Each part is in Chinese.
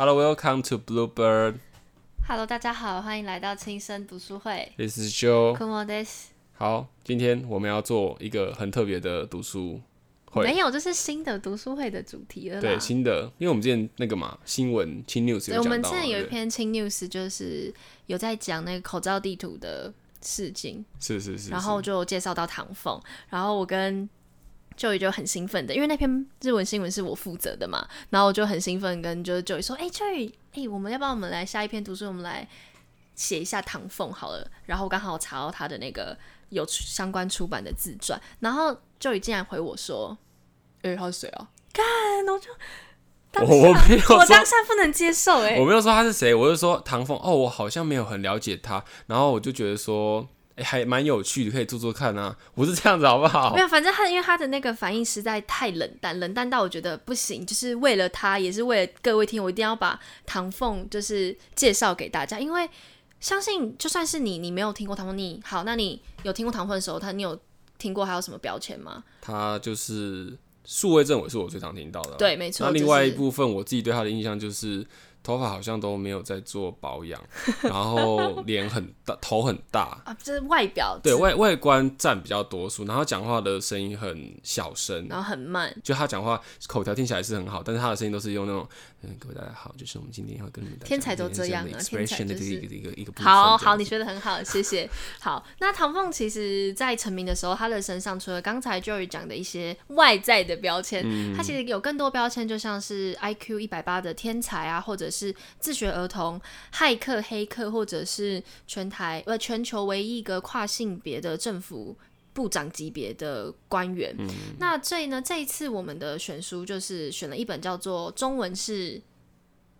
Hello, welcome to Bluebird. Hello，大家好，欢迎来到轻声读书会。This is Joe. Come on, this 好，今天我们要做一个很特别的读书会，没有，这是新的读书会的主题了。对新的，因为我们之前那个嘛新闻轻 news 对我们之前有一篇轻 news，就是有在讲那个口罩地图的事情，是是是，然后就介绍到唐凤，然后我跟 Joey 就很兴奋的，因为那篇日文新闻是我负责的嘛，然后我就很兴奋跟就是 Joey 说，哎、e y 哎、我们要不要我们来下一篇读书，我们来写一下唐凤好了，然后刚好查到他的那个有出相关出版的自传，然后 Joey 竟然回我说，哎、他是谁啊？干，我就 我我没有说我当下不能接受、哎我，没有说他是谁，我就说唐凤哦，我好像没有很了解他，然后我就觉得说，哎、还蛮有趣的，可以做做看啊，不是这样子好不好没？有，反正他因为他的那个反应实在太冷淡，冷淡到我觉得不行，就是为了他，也是为了各位听，我一定要把唐凤就是介绍给大家，因为相信就算是你，你没有听过唐凤，你好，那你有听过唐凤的时候，他你有听过还有什么标签吗？他就是数位政委是我最常听到的啊，对，没错。那另外一就是部分，我自己对他的印象就是头发好像都没有在做保养，然后脸很大，头很大，啊，就是外表对外外观占比较多数，然后讲话的声音很小声，然后很慢，就他讲话口条听起来是很好，但是他的声音都是用那种嗯，各位大家好，就是我们今天要跟你们天才都这样啊天才的就是一个一个一个好好，你学的很好，谢谢。好，那唐凤其实在成名的时候，他的身上除了刚才 Joey 讲的一些外在的标签，嗯他其实有更多标签，就像是 IQ 一百八的天才啊，或者是自学儿童、骇客、黑客，或者是全台呃全球唯一一个跨性别的政府。部长级别的官员，嗯那这呢？这一次我们的选书就是选了一本叫做中文是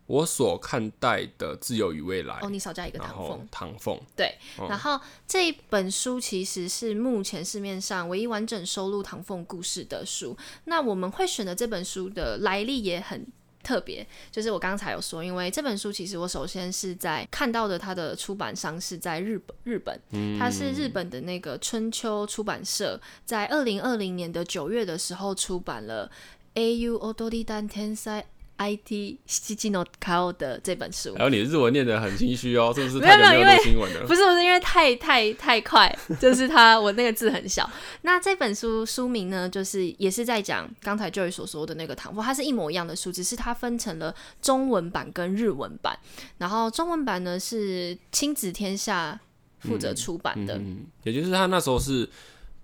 我所看待的自由与未来，哦，你少加一个唐凤，唐凤，对，然后这一本书其实是目前市面上唯一完整收录唐凤故事的书。那我们会选的这本书的来历也很特别，就是我刚才有说，因为这本书其实我首先是在看到的它的出版商是在日本，日本，它是日本的那个春秋出版社，在二零二零年的九月的时候出版了 A U Odori Dan Tensai IT 七七 no Kao 的这本书。还有你日文念得很心虚哦，是不是没有没有因为新闻了？不是不是，因为太太太快，就是他我那个字很小。那这本书书名呢，就是也是在讲刚才 Joey 所说的那个唐风，它是一模一样的书，只是它分成了中文版跟日文版。然后中文版呢是亲子天下负责出版的，嗯，也就是他那时候是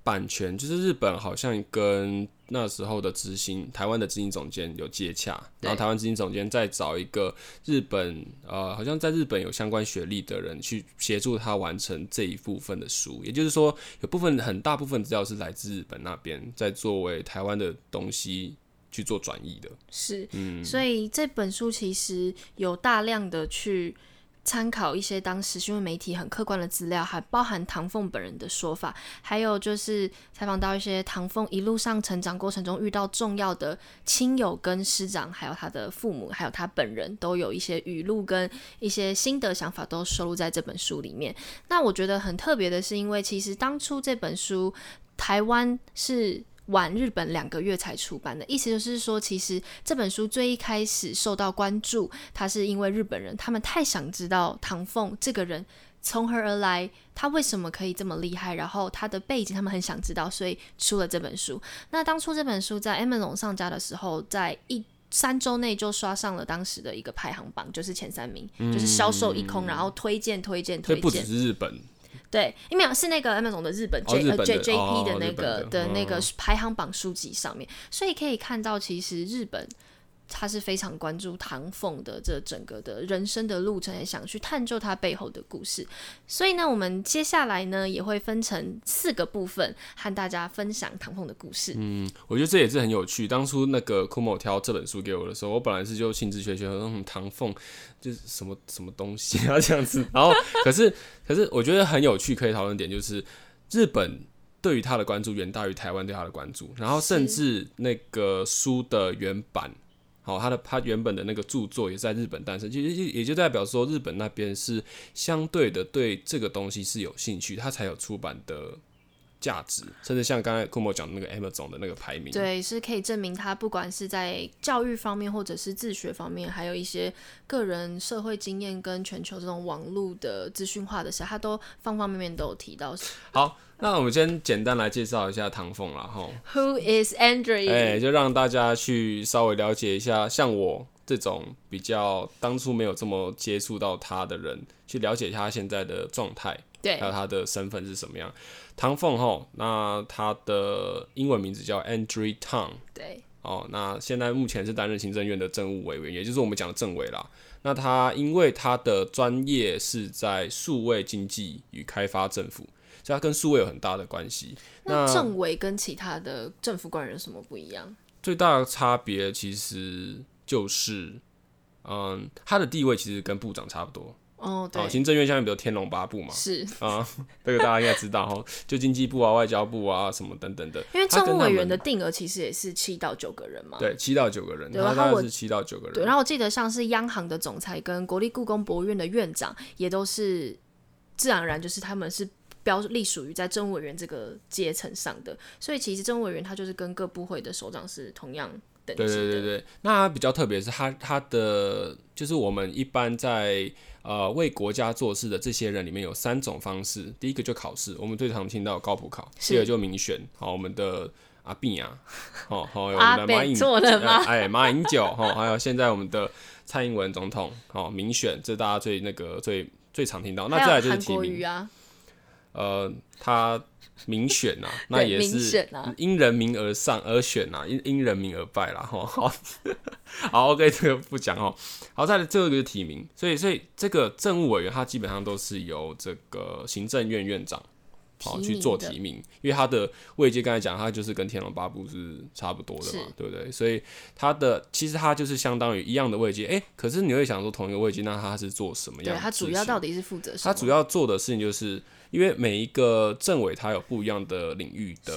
版权，就是日本好像跟那时候的执行台湾的执行总监有接洽，然后台湾执行总监再找一个日本呃，好像在日本有相关学历的人去协助他完成这一部分的书，也就是说有部分很大部分资料是来自日本那边，在作为台湾的东西去做转译的。是，嗯。所以这本书其实有大量的去参考一些当时新闻媒体很客观的资料，还包含唐凤本人的说法，还有就是采访到一些唐凤一路上成长过程中遇到重要的亲友跟师长，还有他的父母，还有他本人都有一些语录跟一些心得想法都收录在这本书里面。那我觉得很特别的是，因为其实当初这本书台湾是晚日本两个月才出版的，意思就是说，其实这本书最一开始受到关注，它是因为日本人他们太想知道唐凤这个人从何而来，他为什么可以这么厉害，然后他的背景他们很想知道，所以出了这本书。那当初这本书在 Amazon 上架的时候，在一三周内就刷上了当时的一个排行榜，就是前三名，就是销售一空，然后推荐推荐推荐。是日本，对，因为是那个 Amazon 的日本哦 J、J 的 J P 哦的那个的的那个哦排行榜书籍上面，所以可以看到，其实日本他是非常关注唐凤的这整个的人生的路程，也想去探究他背后的故事。所以呢，我们接下来呢也会分成四个部分，和大家分享唐凤的故事。嗯，我觉得这也是很有趣。当初那个库某挑这本书给我的时候，我本来是就兴致缺缺，说嗯，唐凤就是什么什么东西啊这样子。然后，可是可是我觉得很有趣，可以讨论点就是日本对于他的关注远大于台湾对他的关注，然后甚至那个书的原版。好，他的他原本的那个著作也在日本诞生，其实也就代表说日本那边是相对的对这个东西是有兴趣，他才有出版的价值，甚至像刚才库莫讲的那个 Amazon 的那个排名，对，是可以证明他不管是在教育方面，或者是自学方面，还有一些个人社会经验跟全球这种网络的资讯化的事，他都方方面面都有提到。好，那我们先简单来介绍一下唐凤啦，哈。Who is Andrew？哎、就让大家去稍微了解一下，像我这种比较当初没有这么接触到他的人，去了解他现在的状态，对还有他的身份是什么样。唐凤哈，那他的英文名字叫 Andrew Tang 对哦，那现在目前是担任行政院的政务委员，也就是我们讲的政委啦。那他因为他的专业是在数位经济与开发政府，所以他跟数位有很大的关系。那政委跟其他的政府官员有什么不一样？最大的差别其实就是，嗯，他的地位其实跟部长差不多。哦，对，哦，行政院下面比如天龙八部嘛，是啊，这个大家应该知道哈，就经济部啊、外交部啊什么等等的。因为政务委员的定额其实也是七到九个人嘛。对七到九个人，对然后是七到九个人对，然后我记得像是央行的总裁跟国立故宫博物院的院长，也都是自然而然就是他们是标隶属于在政务委员这个阶层上的，所以其实政务委员他就是跟各部会的首长是同样等级对的。对对对，那比较特别是他他的就是我们一般在呃为国家做事的这些人里面有三种方式，第一个就考试，我们最常听到高普考，第二个就民选，好，我们的阿碧啊，好好有我们的马英做了吗呃 哎，马英九哈，还有现在我们的蔡英文总统，好民选，这大家最那个最最常听到。那再来就是韩提名，国瑜啊，呃，他民选呐、那也是因人民而上而选呐、因因人民而败啦。哈。好，好，OK，这个不讲哦。好，再来这个就是提名，所以所以这个政务委员他基本上都是由这个行政院院长。好去做提名，因为他的位阶刚才讲，他就是跟天龙八部是差不多的嘛，对不对？所以他的其实他就是相当于一样的位阶，诶，可是你会想说同一个位阶，那他是做什么样的对他主要到底是负责什么？他主要做的事情就是，因为每一个政委他有不一样的领域的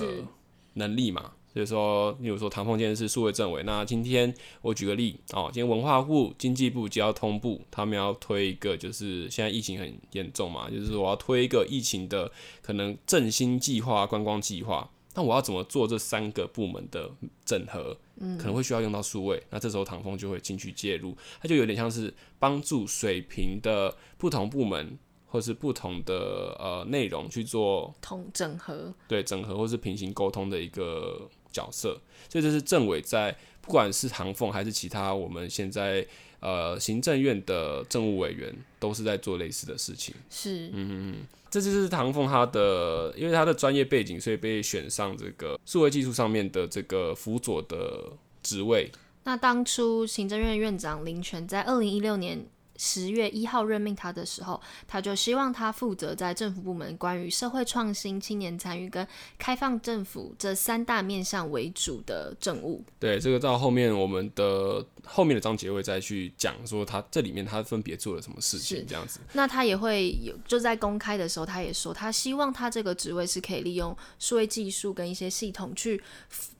能力嘛，所以说，例如说唐凤今天是数位政委，那今天我举个例哦，今天文化部、经济部、交通部他们要推一个，就是现在疫情很严重嘛，就是我要推一个疫情的可能振兴计划、观光计划。那我要怎么做这三个部门的整合？可能会需要用到数位，那这时候唐凤就会进去介入，它就有点像是帮助水平的不同部门或是不同的呃内容去做统整合，对整合或是平行沟通的一个角色，所以这是政委在不管是唐凤还是其他我们现在呃行政院的政务委员都是在做类似的事情。是嗯嗯这就是唐凤他的，因为他的专业背景，所以被选上这个数位技术上面的这个辅佐的职位。那当初行政院院长林权在二零一六年十月一号任命他的时候，他就希望他负责在政府部门关于社会创新、青年参与跟开放政府这三大面向为主的政务。对，这个到后面我们的后面的章节会再去讲说他这里面他分别做了什么事情，这样子。那他也会有，就在公开的时候，他也说，他希望他这个职位是可以利用数位技术跟一些系统去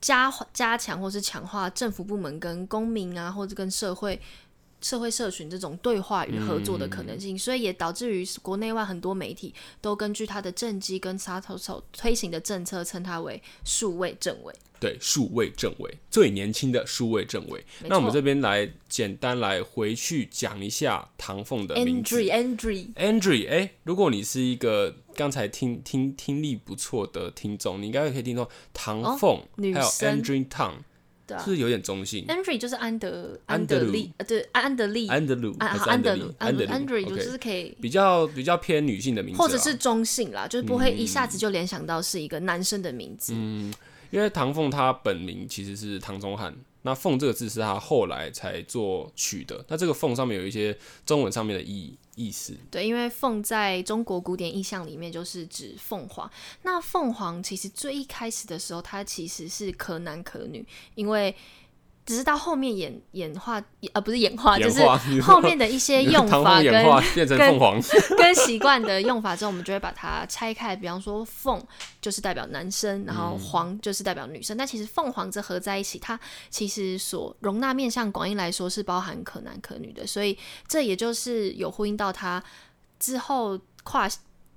加加强或是强化政府部门跟公民啊，或者跟社会。社会社群这种对话与合作的可能性，所以也导致于国内外很多媒体都根据他的政绩跟沙头手推行的政策，称他为数位政委。对，数位政委最年轻的数位政委。那我们错这边来简单来回去讲一下唐凤的名字 Andre Andre，Andre。哎，如果你是一个刚才听听听力不错的听众，你应该可以听到唐凤、还有 Andre Tang，对啊是不是有点中性？，Andre 就是安德安德利，呃，对，安安德利，安德鲁安德鲁，？安德鲁就是可以比较比较偏女性的名字，或者是中性啦，就是不会一下子嗯就联想到是一个男生的名字。嗯因为唐凤他本名其实是唐宗翰，那凤这个字是他后来才做取的。那这个凤上面有一些中文上面的意意思，对，因为凤在中国古典意象里面就是指凤凰。那凤凰其实最一开始的时候，它其实是可男可女，因为只是到后面演演化，呃，不是演化，就是后面的一些用法跟变成跟凤凰，跟习惯的用法之后，我们就会把它拆开。比方说，凤就是代表男生，然后凰就是代表女生。但其实凤凰这合在一起，它其实所容纳面向广义来说是包含可男可女的，所以这也就是有呼应到它之后跨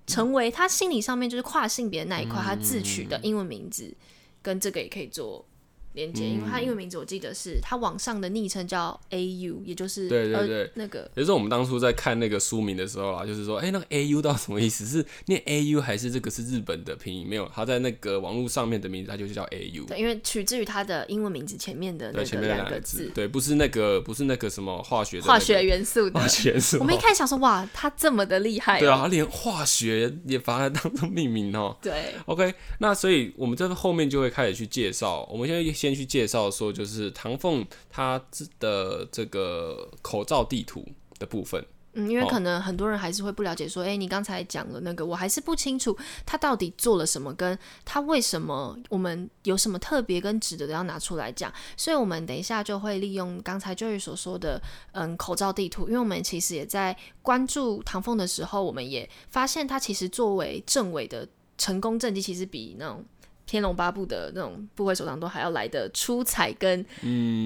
成为他心理上面就是跨性别的那一块，他自取的英文名字跟这个也可以做。连接，因为他英文名字我记得是他网上的昵称叫 A U，也就是对对对那个。就是我们当初在看那个书名的时候啊，就是说，哎，那个 A U 到底什么意思？是念 A U 还是这个是日本的拼音？没有，他在那个网络上面的名字，他就是叫 A U。对，因为取自于他的英文名字前面的那个两个字。对，不是那个，不是那个什么化学化学元素的化学元素。我们一开始想说，哇，他这么的厉害。对啊，他连化学也把它当做命名哦。对。OK，那所以我们这个后面就会开始去介绍，我们现在先去介绍。说就是唐凤他的这个口罩地图的部分，嗯，因为可能很多人还是会不了解，说，哎，你刚才讲的那个，我还是不清楚他到底做了什么，跟他为什么我们有什么特别跟值得的要拿出来讲，所以我们等一下就会利用刚才 Joey 所说的，嗯，口罩地图，因为我们其实也在关注唐凤的时候，我们也发现他其实作为政委的成功政绩，其实比那种。天龙八部的那种部会首长都还要来的出彩跟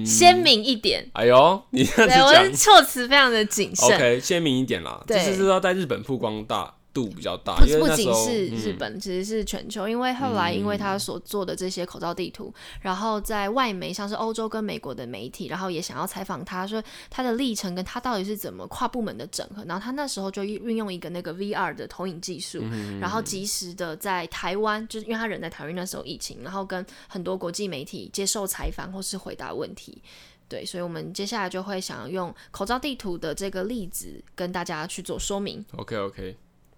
鲜明一点。哎呦，你这样讲，措辞非常的谨慎。OK，鲜明一点啦，就是要在日本曝光大。度比较大，不不仅是日本，其实是全球。因为后来，因为他所做的这些口罩地图，然后在外媒，像是欧洲跟美国的媒体，然后也想要采访他，说他的历程跟他到底是怎么跨部门的整合。然后他那时候就运用一个那个 VR 的投影技术，然后及时的在台湾，就是因为他人在台湾那时候疫情，然后跟很多国际媒体接受采访或是回答问题。对，所以我们接下来就会想要用口罩地图的这个例子跟大家去做说明。OK OK。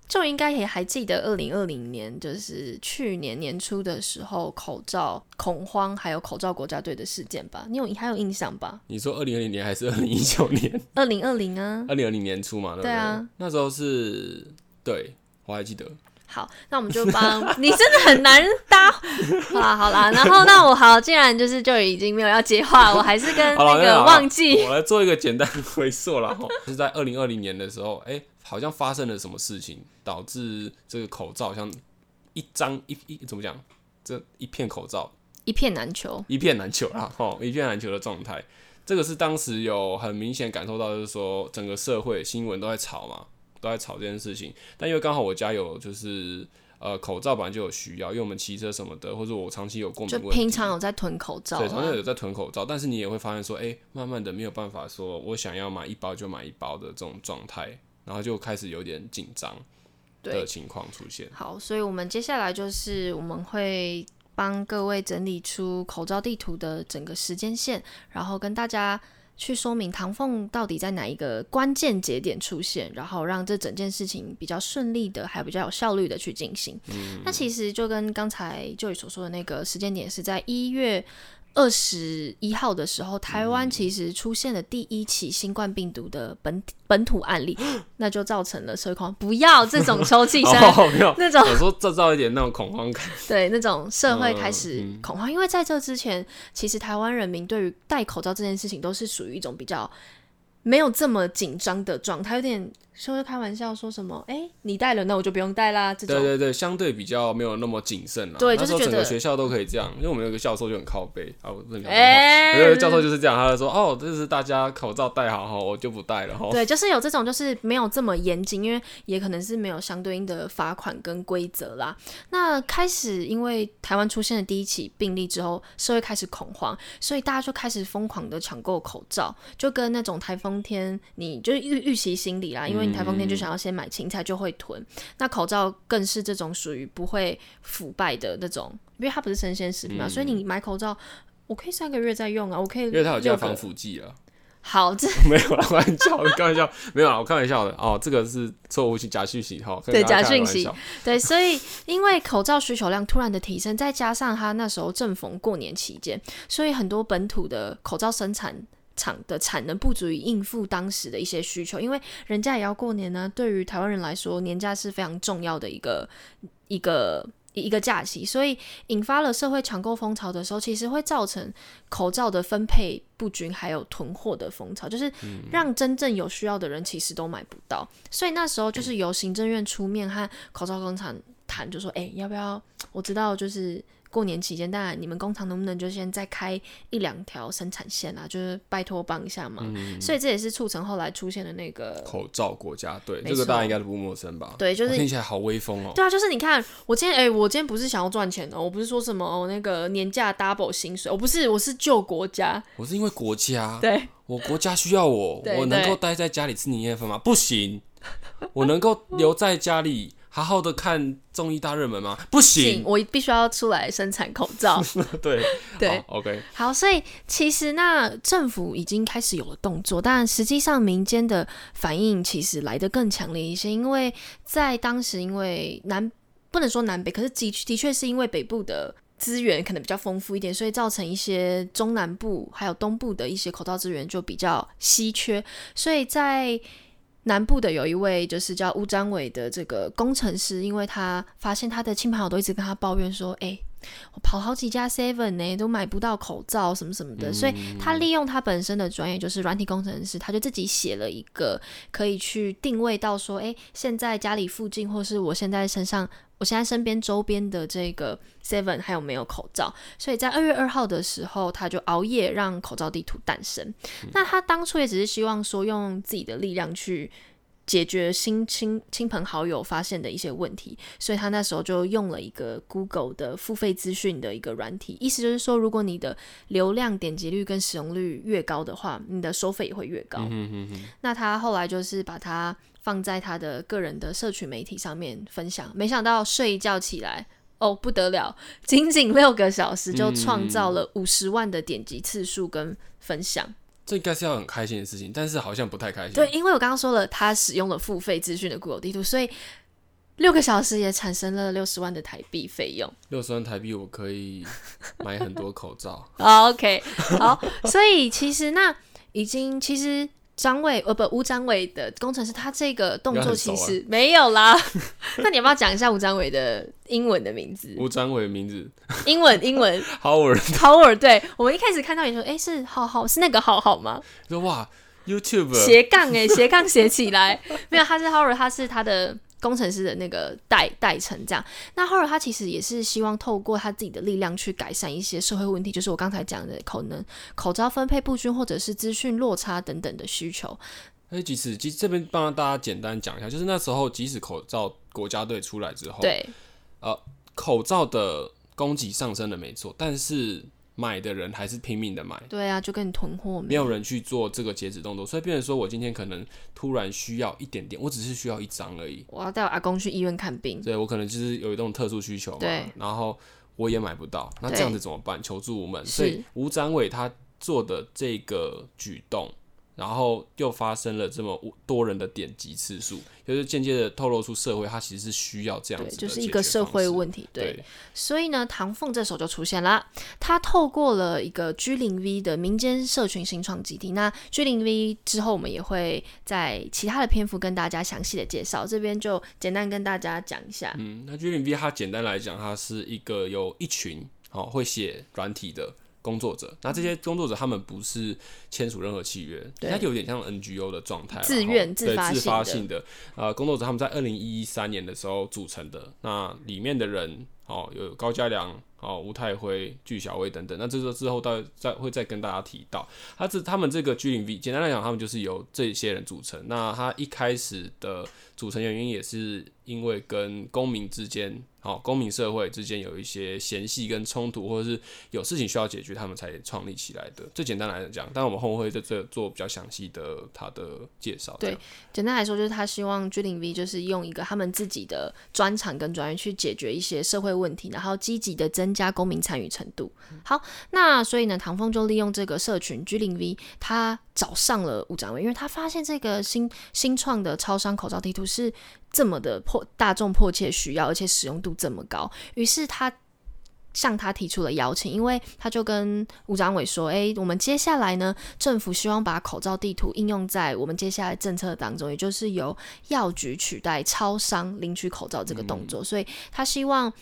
就应该也还记得二零二零年，就是去年年初的时候，口罩恐慌还有口罩国家队的事件吧？你有还有印象吧？你说二零二零年还是二零一九年？二零二零啊，二零二零年初嘛，对啊，那时候是对我还记得。好，那我们就帮你，真的很难搭。好 啦好啦，然后那我好，既然就是就已经没有要接话，我还是跟那个忘记，我来做一个简单回溯了哈。是在二零二零年的时候，哎。好像发生了什么事情，导致这个口罩像一张一一怎么讲？这一片口罩一片难求，一片难求啦！哦，一片难求的状态。这个是当时有很明显感受到，就是说整个社会新闻都在吵嘛，都在吵这件事情。但因为刚好我家有就是呃口罩，本来就有需要，因为我们骑车什么的，或者我长期有过敏，就平常有在囤口罩，对，常常有在囤口罩。但是你也会发现说，哎，慢慢的没有办法说我想要买一包就买一包的这种状态。然后就开始有点紧张的情况出现。好，所以我们接下来就是我们会帮各位整理出口罩地图的整个时间线，然后跟大家去说明唐凤到底在哪一个关键节点出现，然后让这整件事情比较顺利的，还比较有效率的去进行。那其实就跟刚才就宇所说的那个时间点是在一月。二十一号的时候，台湾其实出现了第一起新冠病毒的本本土案例，那就造成了社会恐慌。不要这种抽气声，那种有时候制造一点那种恐慌感。对，那种社会开始恐慌，因为在这之前，其实台湾人民对于戴口罩这件事情都是属于一种比较没有这么紧张的状态，有点。说是开玩笑，说什么？哎，你带了，那我就不用带啦。这种对对对，相对比较没有那么谨慎了。对，就是整个学校都可以这样，因为我们有个教授就很靠背啊，我不是哎，有个教授就是这样，他就说哦，这是大家口罩戴好哈，我就不戴了哈。对，就是有这种，就是没有这么严谨，因为也可能是没有相对应的罚款跟规则啦。那开始因为台湾出现了第一起病例之后，社会开始恐慌，所以大家就开始疯狂的抢购口罩，就跟那种台风天，你就预预期心理啦，因为。台风天就想要先买青菜，就会囤。那口罩更是这种属于不会腐败的那种，因为它不是生鲜食品嘛，所以你买口罩，我可以三个月再用啊，我可以。因为它有加防腐剂啊。好，这 没有开玩笑，开玩笑，没有啊，我开玩笑的哦。这个是错误性假讯息哈，对假讯息，对，所以因为口罩需求量突然的提升，再加上它那时候正逢过年期间，所以很多本土的口罩生产。厂的产能不足以应付当时的一些需求，因为人家也要过年呢。对于台湾人来说，年假是非常重要的一个一个一个假期，所以引发了社会抢购风潮的时候，其实会造成口罩的分配不均，还有囤货的风潮，就是让真正有需要的人其实都买不到。所以那时候就是由行政院出面和口罩工厂谈，就说：“哎，要不要？我知道就是。”过年期间，当然你们工厂能不能就先再开一两条生产线啊？就是拜托帮一下忙。所以这也是促成后来出现的那个口罩国家队，没这个大家错应该都不陌生吧？对，就是我听起来好威风哦。对啊，就是你看，我今天哎、我今天不是想要赚钱哦，我不是说什么哦那个年假 double 薪水，我不是，我是救国家。我是因为国家，对，我国家需要我，我能对够待在家里吃年夜饭吗？不行，我能够留在家里好好的看综艺大热门吗？不行，我必须要出来生产口罩。对 对，好，OK，好，所以其实那政府已经开始有了动作，但实际上民间的反应其实来得更强烈一些，因为在当时，因为南不能说南北，可是的的确是因为北部的。资源可能比较丰富一点，所以造成一些中南部还有东部的一些口罩资源就比较稀缺，所以在南部的有一位就是叫吴张伟的这个工程师，因为他发现他的亲朋好友都一直跟他抱怨说，哎、我跑好几家 Seven 呢，都买不到口罩什么什么的，所以他利用他本身的专业，就是软体工程师，他就自己写了一个可以去定位到说，诶，现在家里附近或是我现在身上，我现在身边周边的这个 Seven 还有没有口罩？所以在二月二号的时候，他就熬夜让口罩地图诞生。那他当初也只是希望说，用自己的力量去。解决新亲亲朋好友发现的一些问题，所以他那时候就用了一个 Google 的付费资讯的一个软体，意思就是说，如果你的流量、点击率跟使用率越高的话，你的收费也会越高。那他后来就是把它放在他的个人的社群媒体上面分享，没想到睡一觉起来。哦，不得了！仅仅六个小时就创造了五十万的点击次数跟分享。这应该是要很开心的事情，但是好像不太开心。对，因为我刚刚说了，他使用了付费资讯的 Google 地图，所以六个小时也产生了六十万的台币费用。六十万台币我可以买很多口罩。好 OK，好，所以其实那已经其实张伟呃不吴张伟的工程师，他这个动作其实没有啦。那你要不要讲一下吴张伟的英文的名字？吴张伟的名字。英文英文。Howard，Howard，对。我们一开始看到你说，哎、是浩浩是那个浩浩吗？说哇 YouTube 斜杠哎、斜杠写起来，没有，他是 Howard，他是他的工程师的那个代代称这样。那 Howard 他其实也是希望透过他自己的力量去改善一些社会问题，就是我刚才讲的可能口罩分配不均或者是资讯落差等等的需求。哎，即使其实这边帮大家简单讲一下，就是那时候即使口罩国家队出来之后，对呃口罩的供给上升了没错，但是买的人还是拼命的买，对啊，就跟你囤货没有人去做这个截止动作，所以变成说我今天可能突然需要一点点，我只是需要一张而已，我要带我阿公去医院看病。对我可能就是有一种特殊需求嘛对，然后我也买不到，那对这样子怎么办？求助无门，所以吴展伟他做的这个举动。然后又发生了这么多人的点击次数，就是间接的透露出社会它其实是需要这样，子的就是一解个社会问题。对，对，所以呢，唐凤这时候就出现了，他透过了一个 G 零 V 的民间社群新创基地。那 G 零 V 之后，我们也会在其他的篇幅跟大家详细的介绍，这边就简单跟大家讲一下。嗯，那 G 零 V 它简单来讲，它是一个有一群哦会写软体的工作者，那这些工作者他们不是签署任何契约，对。它有点像 NGO 的状态啦，自愿自齁对自发性的。发性的。呃工作者，他们在二零一三年的时候组成的，那里面的人哦有高嘉良。哦，吴太辉、具小薇等等，那这个之后到再会再跟大家提到，他这他们这个 G 零 V，简单来讲，他们就是由这些人组成。那他一开始的组成原因也是因为跟公民之间，哦，公民社会之间有一些嫌隙跟冲突，或者是有事情需要解决，他们才创立起来的。最简单来讲，但我们后面会在这做比较详细的他的介绍。对，简单来说，就是他希望 G 零 V 就是用一个他们自己的专长跟专业去解决一些社会问题，然后积极的增加公民参与程度。好，那所以呢，唐凤就利用这个社群 G 零 V，他找上了吴展伟，因为他发现这个新新创的超商口罩地图是这么的迫大众迫切需要，而且使用度这么高，于是他。向他提出了邀请，因为他就跟吴长伟说：“诶，我们接下来呢，政府希望把口罩地图应用在我们接下来政策当中，也就是由药局取代超商领取口罩这个动作，所以他希望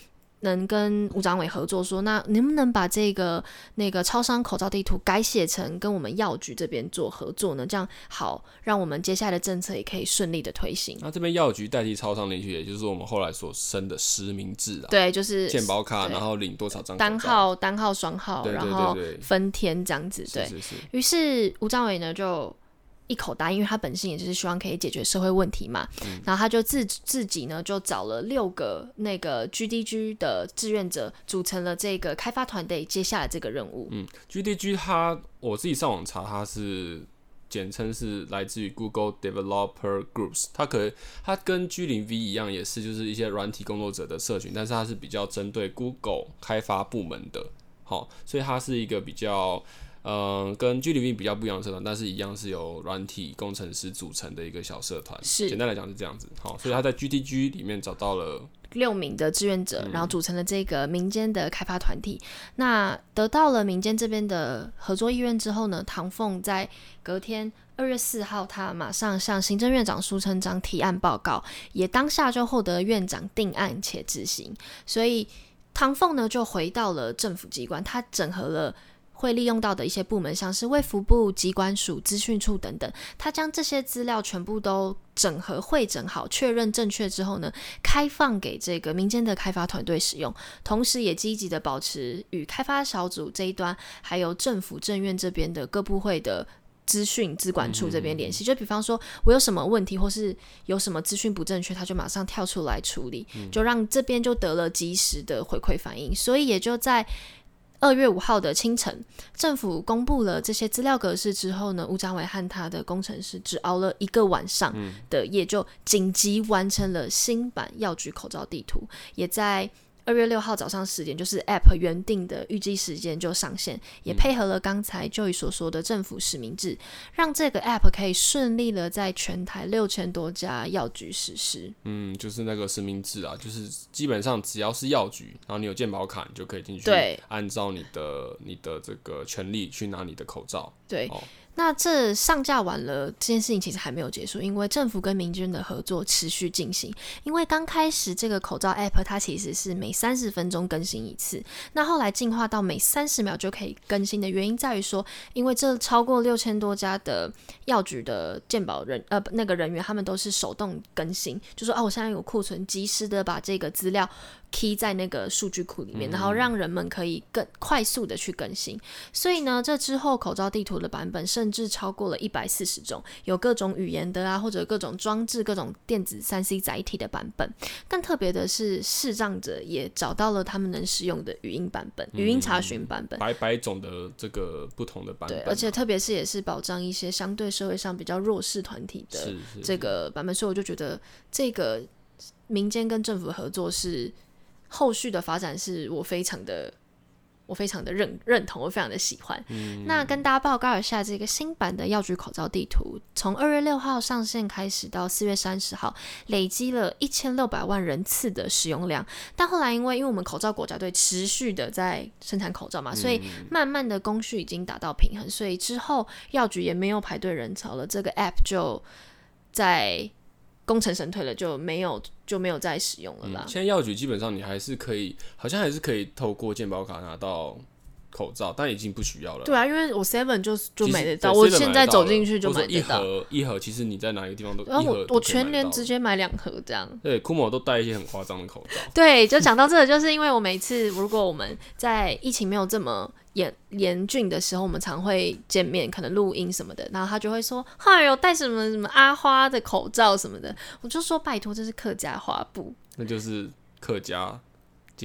能跟吴长伟合作，说那能不能把这个那个超商口罩地图改写成跟我们药局这边做合作呢？这样好，让我们接下来的政策也可以顺利的推行。那这边药局代替超商领取，也就是我们后来所生的实名制啊，对，就是健保卡，然后领多少张单号、单号、双号，然后分天这样子。对于是吴章伟呢就一口答应，因为他本身也就是希望可以解决社会问题嘛。嗯然后他就自自己呢就找了六个那个 GDG 的志愿者，组成了这个开发团队，接下来这个任务。嗯，GDG 它我自己上网查，它是简称是来自于 Google Developer Groups，它可它跟 G 零 V 一样，也是就是一些软体工作者的社群，但是它是比较针对 Google 开发部门的，好，所以它是一个比较。嗯，跟 GDV 比较不一样的社团，但是一样是由软体工程师组成的一个小社团。是简单来讲是这样子。好，所以他在 GTG 里面找到了六名的志愿者，嗯然后组成了这个民间的开发团体。那得到了民间这边的合作意愿之后呢，唐凤在隔天二月四号，他马上向行政院长苏成章提案报告，也当下就获得院长定案且执行。所以唐凤呢就回到了政府机关，他整合了。会利用到的一些部门，像是卫福部、机关署、资讯处等等，他将这些资料全部都整合、汇整好、确认正确之后呢，开放给这个民间的开发团队使用，同时也积极的保持与开发小组这一端，还有政府政院这边的各部会的。资讯资管处这边联系，就比方说我有什么问题，或是有什么资讯不正确，他就马上跳出来处理，就让这边就得了及时的回馈反应，所以也就在二月五号的清晨，政府公布了这些资料格式之后呢，吴章伟和他的工程师只熬了一个晚上的夜，就紧急完成了新版药局口罩地图，也在。二月六号早上十点，就是 App 原定的预计时间就上线，也配合了刚才 Joey 所说的政府实名制，让这个 App 可以顺利的在全台六千多家药局实施。嗯，就是那个实名制啊，就是基本上只要是药局，然后你有健保卡，你就可以进去，对，按照你的你的这个权利去拿你的口罩。对，哦那这上架完了，这件事情其实还没有结束，因为政府跟民间的合作持续进行。因为刚开始这个口罩 App 它其实是每三十分钟更新一次，那后来进化到每三十秒就可以更新的原因在于说，因为这超过六千多家的药局的鉴保人呃那个人员，他们都是手动更新，就说哦，我现在有库存，及时的把这个资料 key 在那个数据库里面，然后让人们可以更快速的去更新。所以呢，这之后口罩地图的版本甚至超过了一百四十种，有各种语言的啊，或者各种装置、各种电子三 C 载体的版本。更特别的是，视障者也找到了他们能使用的语音版本、语音查询版本。百百种的这个不同的版本，，啊而且特别是也是保障一些相对社会上比较弱势团体的这个版本，所以我就觉得这个民间跟政府合作是后续的发展，是我非常的。我非常的认认同，我非常的喜欢。那跟大家报告一下，这个新版的药局口罩地图，从二月六号上线开始到四月三十号，累积了一千六百万人次的使用量。但后来因为因为我们口罩国家队持续的在生产口罩嘛，所以慢慢的供需已经达到平衡，所以之后药局也没有排队人潮了，这个 app 就在功成身退了，就没有就没有再使用了吧。现在药局基本上你还是可以，好像还是可以透过健保卡拿到口罩，但已经不需要了。对啊，因为我 Seven 就就其实买得到，我现在走进去就买得到。盒一盒，其实你在哪一个地方都，可以我全年直接买两盒这样。对，库某都戴一些很夸张的口罩。对，就讲到这个，就是因为我每次如果我们在疫情没有这么严严峻的时候，我们常会见面，可能录音什么的，然后他就会说：“嗨呦，戴什么什么阿花的口罩什么的。”我就说：“拜托，这是客家花布。”那就是客家精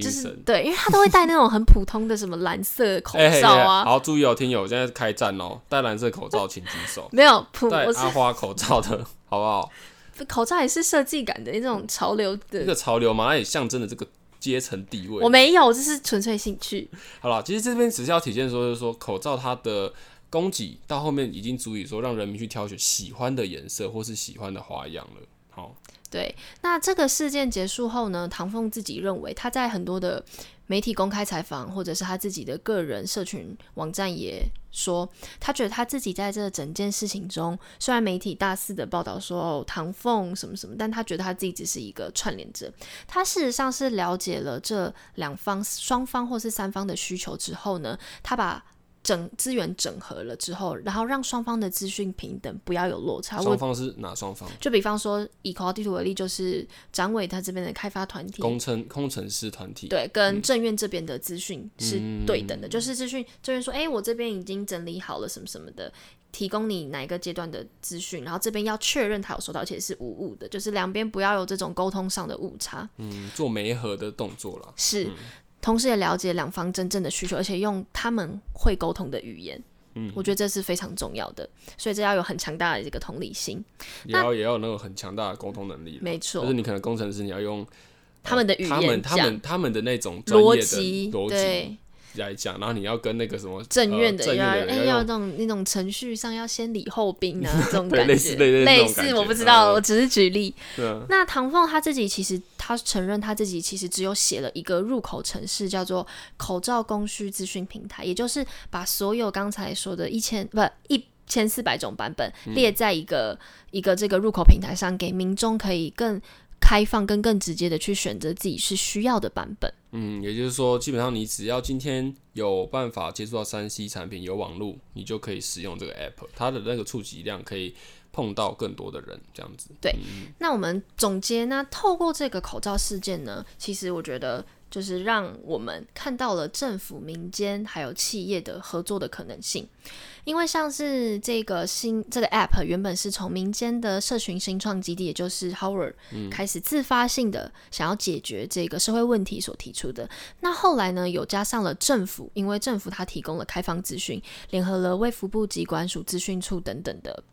就是神。对，因为他都会戴那种很普通的什么蓝色口哎嘿嘿罩啊，好，注意哦，听友，现在开战哦，戴蓝色口罩请举手，没有普，戴我是阿花口罩的 好不好？口罩也是设计感的那种潮流的，一个潮流嘛，它也象征了这个阶层地位我。没有，这是纯粹兴趣。好了，其实这边只是要体现说，就是说口罩它的供给到后面已经足以说让人民去挑选喜欢的颜色或是喜欢的花样了。好，对，那这个事件结束后呢，唐凤自己认为他在很多的媒体公开采访，或者是他自己的个人社群网站也说，他觉得他自己在这整件事情中，虽然媒体大肆的报道说哦唐凤什么什么，但他觉得他自己只是一个串联者。他事实上是了解了这两方双方或是三方的需求之后呢，他把。整资源整合了之后，然后让双方的资讯平等，不要有落差。双方是哪双方？就比方说以考地图为例，就是展伟他这边的开发团体，工程工程师团体，对，跟政院这边的资讯是对等的。就是资讯正院说，哎，我这边已经整理好了什么什么的，提供你哪一个阶段的资讯，然后这边要确认他有收到，而且是无误的，就是两边不要有这种沟通上的误差。嗯，做媒合的动作了。是。同时也了解两方真正的需求，而且用他们会沟通的语言，嗯，我觉得这是非常重要的。所以这要有很强大的这个同理心，也要也要有那种很强大的沟通能力。没错，就是你可能工程师你要用他们的语言，他们他们他们的那种逻辑逻辑。来讲，然后你要跟那个什么正院的要哎要那种那种程序上要先礼后兵啊，这种感觉类似类似我不知道，我只是举例。那唐凤他自己其实他承认他自己其实只有写了一个入口程式，叫做口罩供需资讯平台，也就是把所有刚才说的一千不一千四百种版本列在一个一个这个入口平台上，给民众可以更。开放跟更直接的去选择自己是需要的版本。嗯，也就是说，基本上你只要今天有办法接触到三 C 产品，有网络，你就可以使用这个 app，它的那个触及量可以碰到更多的人，这样子。对，那我们总结呢，透过这个口罩事件呢，其实我觉得。就是让我们看到了政府、民间还有企业的合作的可能性，因为像是这个新这个 App 原本是从民间的社群新创基地，也就是 Howard 开始自发性的想要解决这个社会问题所提出的。那后来呢，有加上了政府，因为政府它提供了开放资讯，联合了卫福部机关署资讯处等等的。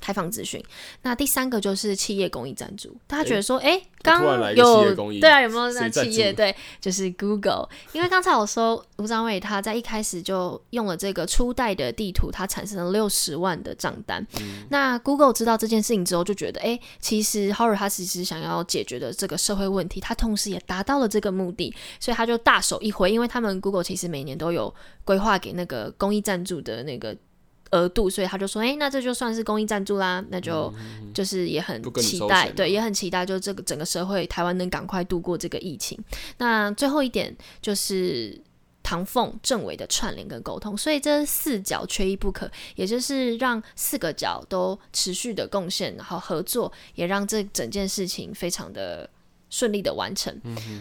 开放资讯，那第三个就是企业公益赞助。大家觉得说，哎，刚有对啊，有没有那企业？对，就是 Google。因为刚才我说吴张伟他在一开始就用了这个初代的地图，它产生了六十万的账单。那 Google 知道这件事情之后，就觉得，哎，其实 h o r r 他其实想要解决的这个社会问题，他同时也达到了这个目的，所以他就大手一挥，因为他们 Google 其实每年都有规划给那个公益赞助的那个。额度，所以他就说：“哎，那这就算是公益赞助啦，那就就是也很期待，对，也很期待，就这个整个社会台湾能赶快度过这个疫情。那最后一点就是唐凤政委的串联跟沟通，所以这四角缺一不可，也就是让四个角都持续的贡献，然后合作，也让这整件事情非常的。”顺利的完成，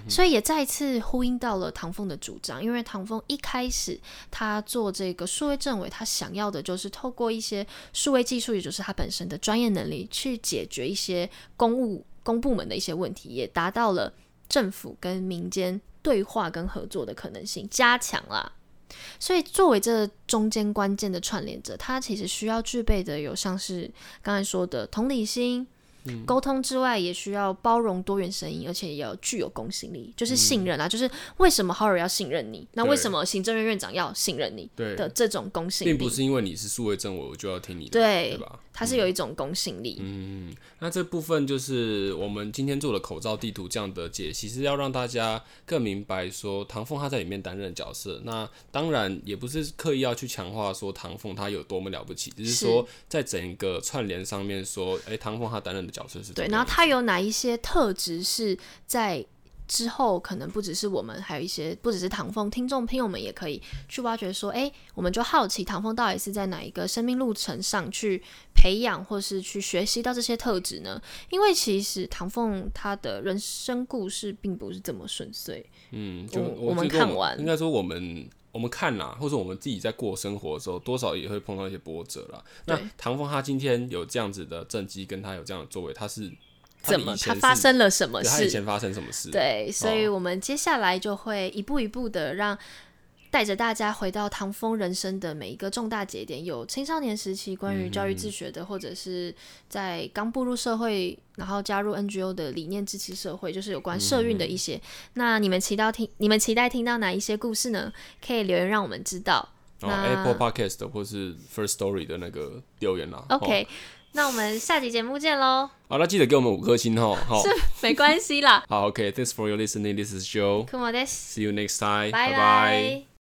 所以也再次呼应到了唐凤的主张。因为唐凤一开始他做这个数位政委，他想要的就是透过一些数位技术，也就是他本身的专业能力，去解决一些公务公部门的一些问题，也达到了政府跟民间对话跟合作的可能性加强啦。所以作为这中间关键的串联者，他其实需要具备的有像是刚才说的同理心。沟通之外，也需要包容多元声音，而且也要具有公信力，就是信任啊。就是为什么 Horror 要信任你？那为什么行政院院长要信任你？的这种公信力，并不是因为你是数位政委，我就要听你的，对吧？它是有一种公信力。嗯，那这部分就是我们今天做的口罩地图这样的解析，是要让大家更明白说唐凤他在里面担任角色。那当然也不是刻意要去强化说唐凤他有多么了不起，只是说在整个串联上面说，哎，唐凤他担任的角色是对，然后他有哪一些特质是在。之后可能不只是我们，还有一些不只是唐凤听众朋友们也可以去挖掘，说，哎，我们就好奇唐凤到底是在哪一个生命路程上去培养或是去学习到这些特质呢？因为其实唐凤他的人生故事并不是这么顺遂。嗯，就我们看完，应该说我们我们看啦，或者我们自己在过生活的时候，多少也会碰到一些波折啦。那唐凤他今天有这样子的政绩，跟他有这样的作为，他是。怎么？他发生了什么事？他以前发生什么事？对，所以我们接下来就会一步一步的让带着大家回到唐风人生的每一个重大节点，有青少年时期关于教育自学的，或者是在刚步入社会，然后加入 NGO 的理念支持社会，就是有关社运的一些。那你们期待听？你们期待听到哪一些故事呢？可以留言让我们知道。Apple Podcast 或是 First Story 的那个留言啦。OK。那我们下集节目见喽。好，那记得给我们五颗星哦。好，没关系啦。好，OK，Thanks for your listening. This is Joe. Come on, this. See you next time. 拜拜拜。拜。